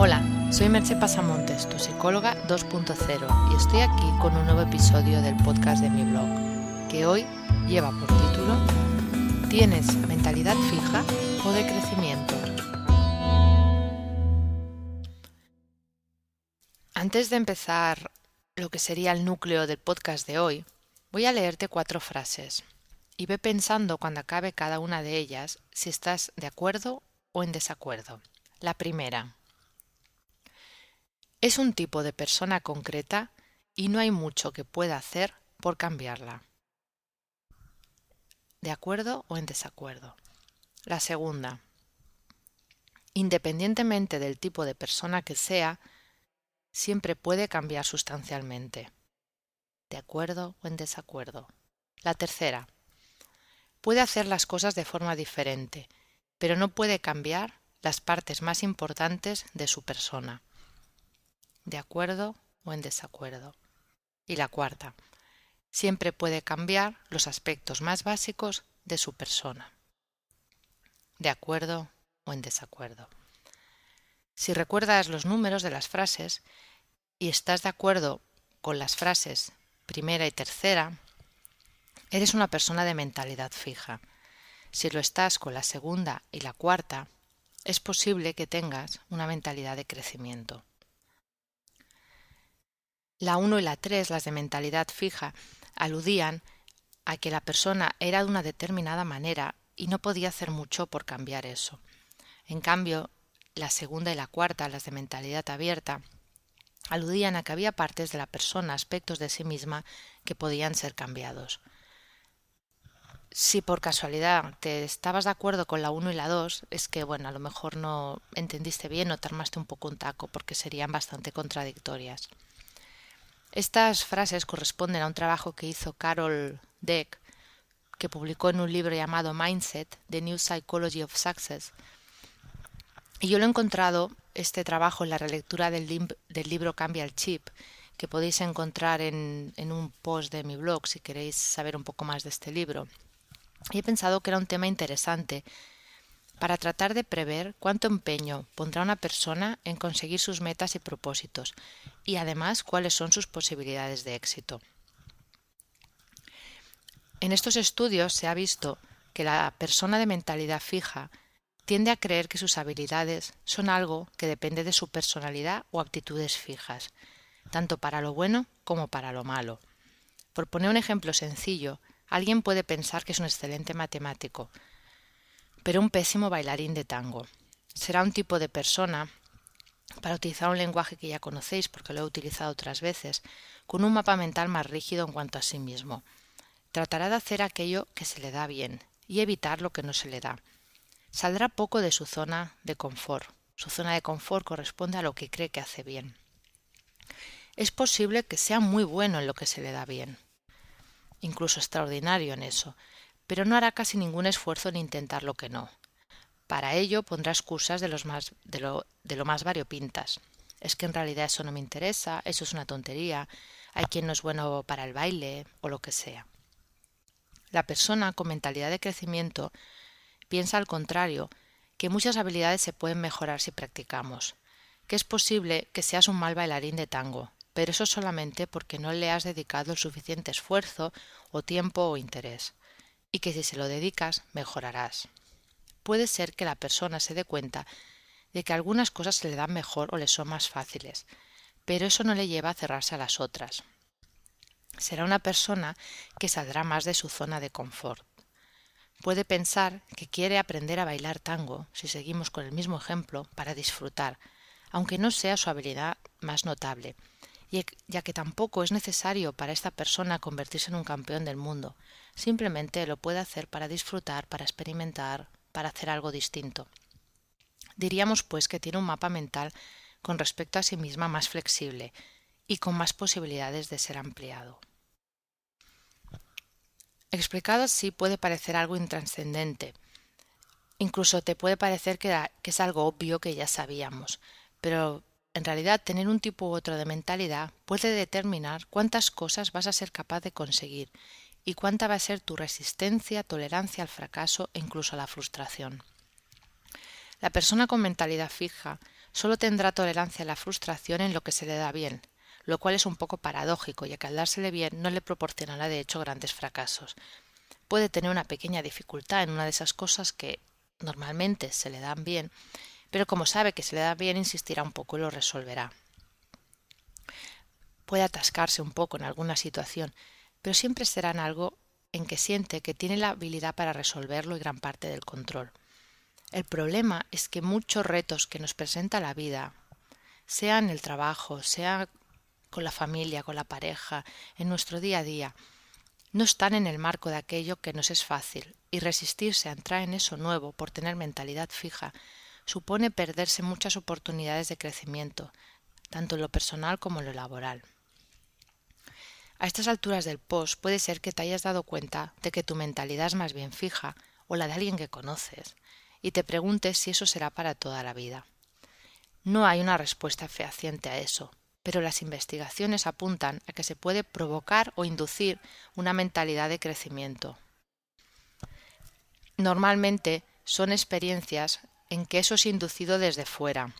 Hola, soy Merche Pasamontes, tu psicóloga 2.0 y estoy aquí con un nuevo episodio del podcast de mi blog, que hoy lleva por título ¿Tienes mentalidad fija o de crecimiento? Antes de empezar lo que sería el núcleo del podcast de hoy, voy a leerte cuatro frases y ve pensando cuando acabe cada una de ellas si estás de acuerdo o en desacuerdo. La primera. Es un tipo de persona concreta y no hay mucho que pueda hacer por cambiarla. ¿De acuerdo o en desacuerdo? La segunda. Independientemente del tipo de persona que sea, siempre puede cambiar sustancialmente. ¿De acuerdo o en desacuerdo? La tercera puede hacer las cosas de forma diferente, pero no puede cambiar las partes más importantes de su persona. ¿De acuerdo o en desacuerdo? Y la cuarta, siempre puede cambiar los aspectos más básicos de su persona. ¿De acuerdo o en desacuerdo? Si recuerdas los números de las frases y estás de acuerdo con las frases primera y tercera, Eres una persona de mentalidad fija. Si lo estás con la segunda y la cuarta, es posible que tengas una mentalidad de crecimiento. La 1 y la 3, las de mentalidad fija, aludían a que la persona era de una determinada manera y no podía hacer mucho por cambiar eso. En cambio, la segunda y la cuarta, las de mentalidad abierta, aludían a que había partes de la persona, aspectos de sí misma, que podían ser cambiados si por casualidad te estabas de acuerdo con la 1 y la 2, es que, bueno, a lo mejor no entendiste bien o te armaste un poco un taco porque serían bastante contradictorias. Estas frases corresponden a un trabajo que hizo Carol Deck, que publicó en un libro llamado Mindset, The New Psychology of Success. Y yo lo he encontrado, este trabajo, en la relectura del, libro Cambia el Chip, que podéis encontrar en, en un post de mi blog si queréis saber un poco más de este libro y he pensado que era un tema interesante para tratar de prever cuánto empeño pondrá una persona en conseguir sus metas y propósitos y además cuáles son sus posibilidades de éxito. En estos estudios se ha visto que la persona de mentalidad fija tiende a creer que sus habilidades son algo que depende de su personalidad o aptitudes fijas, tanto para lo bueno como para lo malo. Por poner un ejemplo sencillo, Alguien puede pensar que es un excelente matemático, pero un pésimo bailarín de tango. Será un tipo de persona, para utilizar un lenguaje que ya conocéis porque lo he utilizado otras veces, con un mapa mental más rígido en cuanto a sí mismo. Tratará de hacer aquello que se le da bien y evitar lo que no se le da. Saldrá poco de su zona de confort. Su zona de confort corresponde a lo que cree que hace bien. Es posible que sea muy bueno en lo que se le da bien, incluso extraordinario en eso, pero no hará casi ningún esfuerzo en intentar lo que no. Para ello pondrá excusas de, los más, de, lo, de lo más variopintas. Es que en realidad eso no me interesa, eso es una tontería, hay quien no es bueno para el baile o lo que sea. La persona con mentalidad de crecimiento piensa al contrario, que muchas habilidades se pueden mejorar si practicamos, que es posible que seas un mal bailarín de tango, pero eso solamente porque no le has dedicado el suficiente esfuerzo o tiempo o interés, y que si se lo dedicas mejorarás. Puede ser que la persona se dé cuenta de que algunas cosas se le dan mejor o le son más fáciles, pero eso no le lleva a cerrarse a las otras. Será una persona que saldrá más de su zona de confort. Puede pensar que quiere aprender a bailar tango, si seguimos con el mismo ejemplo, para disfrutar, aunque no sea su habilidad más notable, ya que tampoco es necesario para esta persona convertirse en un campeón del mundo, simplemente lo puede hacer para disfrutar, para experimentar, para hacer algo distinto. Diríamos pues que tiene un mapa mental con respecto a sí misma más flexible y con más posibilidades de ser ampliado. Explicado así puede parecer algo intranscendente. Incluso te puede parecer que, que es algo obvio que ya sabíamos, pero en realidad, tener un tipo u otro de mentalidad puede determinar cuántas cosas vas a ser capaz de conseguir y cuánta va a ser tu resistencia, tolerancia al fracaso e incluso a la frustración. La persona con mentalidad fija solo tendrá tolerancia a la frustración en lo que se le da bien, lo cual es un poco paradójico, ya que al dársele bien no le proporcionará de hecho grandes fracasos. Puede tener una pequeña dificultad en una de esas cosas que normalmente se le dan bien, pero como sabe que se le da bien, insistirá un poco y lo resolverá. Puede atascarse un poco en alguna situación, pero siempre será en algo en que siente que tiene la habilidad para resolverlo y gran parte del control. El problema es que muchos retos que nos presenta la vida, sea en el trabajo, sea con la familia, con la pareja, en nuestro día a día, no están en el marco de aquello que nos es fácil, y resistirse a entrar en eso nuevo por tener mentalidad fija supone perderse muchas oportunidades de crecimiento, tanto en lo personal como en lo laboral. A estas alturas del post puede ser que te hayas dado cuenta de que tu mentalidad es más bien fija o la de alguien que conoces, y te preguntes si eso será para toda la vida. No hay una respuesta fehaciente a eso, pero las investigaciones apuntan a que se puede provocar o inducir una mentalidad de crecimiento. Normalmente son experiencias en que eso es inducido desde fuera.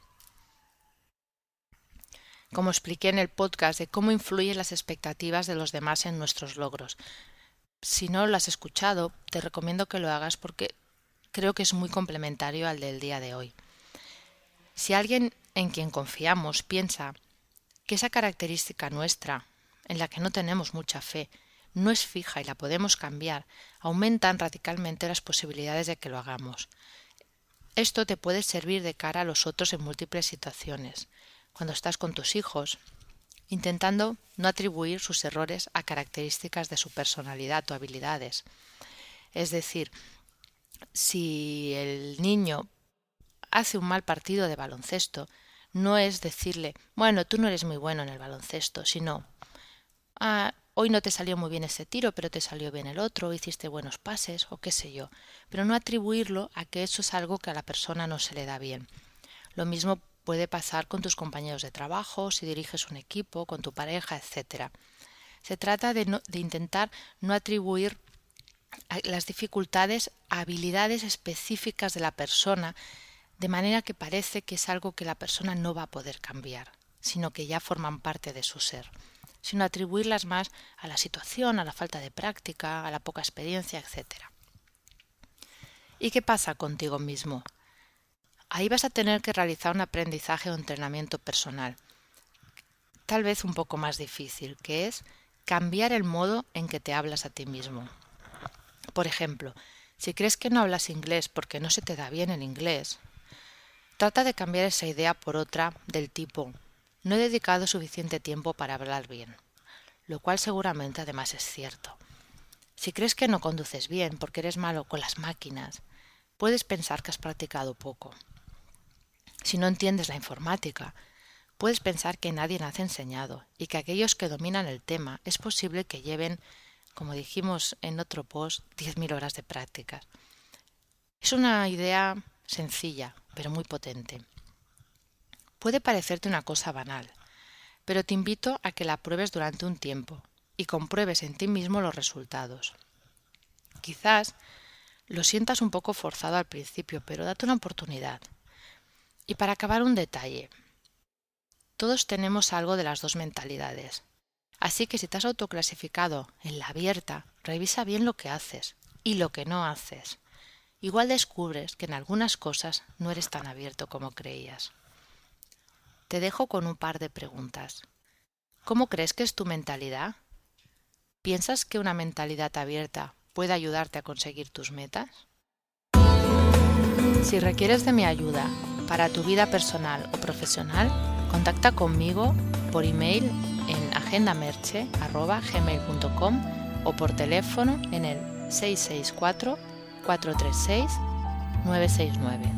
Como expliqué en el podcast de cómo influyen las expectativas de los demás en nuestros logros. Si no lo has escuchado, te recomiendo que lo hagas porque creo que es muy complementario al del día de hoy. Si alguien en quien confiamos piensa que esa característica nuestra, en la que no tenemos mucha fe, no es fija y la podemos cambiar, aumentan radicalmente las posibilidades de que lo hagamos. Esto te puede servir de cara a los otros en múltiples situaciones. Cuando estás con tus hijos, intentando no atribuir sus errores a características de su personalidad o habilidades. Es decir, si el niño hace un mal partido de baloncesto, no es decirle, bueno, tú no eres muy bueno en el baloncesto, sino, ah, hoy no te salió muy bien ese tiro, pero te salió bien el otro, hiciste buenos pases, o qué sé yo, pero no atribuirlo a que eso es algo que a la persona no se le da bien. Lo mismo puede pasar con tus compañeros de trabajo, si diriges un equipo, con tu pareja, etc. Se trata de, de intentar no atribuir las dificultades a habilidades específicas de la persona de manera que parece que es algo que la persona no va a poder cambiar, sino que ya forman parte de su ser, sino atribuirlas más a la situación, a la falta de práctica, a la poca experiencia, etc. ¿Y qué pasa contigo mismo? Ahí vas a tener que realizar un aprendizaje o entrenamiento personal, tal vez un poco más difícil, que es cambiar el modo en que te hablas a ti mismo. Por ejemplo, si crees que no hablas inglés porque no se te da bien el inglés, Trata de cambiar esa idea por otra del tipo no he dedicado suficiente tiempo para hablar bien, lo cual seguramente además es cierto. Si crees que no conduces bien porque eres malo con las máquinas, puedes pensar que has practicado poco. Si no entiendes la informática, puedes pensar que nadie nace enseñado y que aquellos que dominan el tema es posible que lleven, como dijimos en otro post, 10.000 horas de prácticas. Es una idea sencilla, pero muy potente. Puede parecerte una cosa banal, pero te invito a que la pruebes durante un tiempo y compruebes en ti mismo los resultados. Quizás lo sientas un poco forzado al principio, pero date una oportunidad. Y para acabar un detalle. Todos tenemos algo de las dos mentalidades. Así que si te has autoclasificado en la abierta, revisa bien lo que haces y lo que no haces igual descubres que en algunas cosas no eres tan abierto como creías. Te dejo con un par de preguntas. ¿Cómo crees que es tu mentalidad? ¿Piensas que una mentalidad abierta puede ayudarte a conseguir tus metas? Si requieres de mi ayuda para tu vida personal o profesional, contacta conmigo por email en agendamerche.gmail.com o por teléfono en el 664 436-969.